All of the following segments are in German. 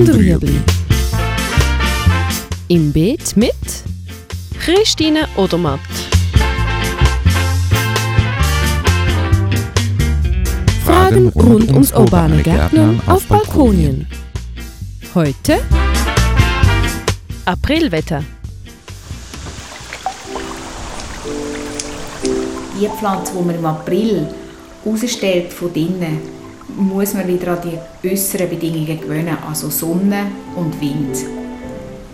und Rüebli. Im Beet mit Christine Odermatt. Fragen rund ums urbane Gärtnern auf Balkonien. Heute Aprilwetter. Die Pflanze, die man im April rausstellt von drinnen, muss man wieder an die äußeren Bedingungen gewöhnen, also Sonne und Wind.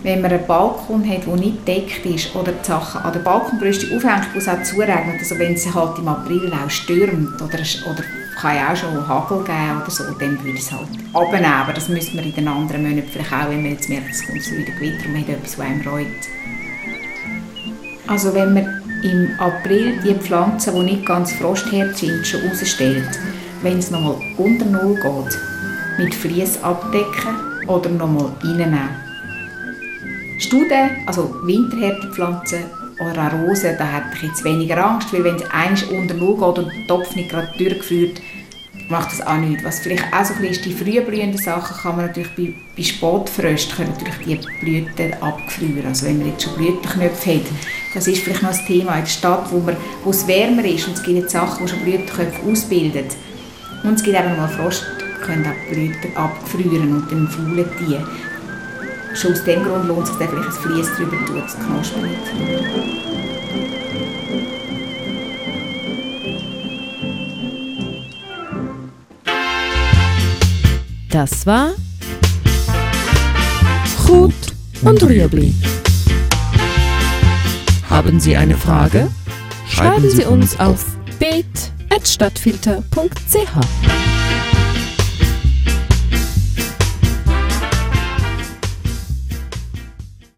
Wenn man einen Balkon hat, der nicht gedeckt ist oder die Sachen an der Balkonbrüste aufhängt, wo es auch zuregnet, also wenn es halt im April auch stürmt oder, oder kann ja auch schon Hagel geben oder so, dann würde es halt abnehmen. Aber das müssen wir in den anderen Monaten vielleicht auch, wenn man jetzt merkt, es kommt wieder Gewitter und man hat etwas, was einem reut. Also wenn man im April die Pflanzen, die nicht ganz frostherd sind, schon rausstellt, wenn es nochmal unter Null geht, mit Vlies abdecken oder nochmal reinnehmen. Studen, also winterhärte Pflanzen oder auch Rosen, da hätte ich jetzt weniger Angst, weil wenn es eins unter Null geht und der Topf nicht gerade durchgeführt, macht das auch nichts. Was vielleicht auch so ein bisschen ist, die frühblühenden Sachen kann man natürlich bei, bei Spätfrösten können natürlich die Blüten abgefrieren. Also wenn man jetzt schon Blütenknöpfe hat, das ist vielleicht noch ein Thema in der Stadt, wo, man, wo es wärmer ist und es gibt Sachen, die schon Blütenknöpfe ausbilden. Und es gibt eben mal Frost, können auch Blüten abgefrieren und dann faulen die. Schon aus dem Grund lohnt es sich, vielleicht ein Vlies drüber zu tun, das knaspert nicht. Das war Gut und Rüebli. Haben Sie eine Frage? Schreiben Sie uns auf headstadtfilter.ch.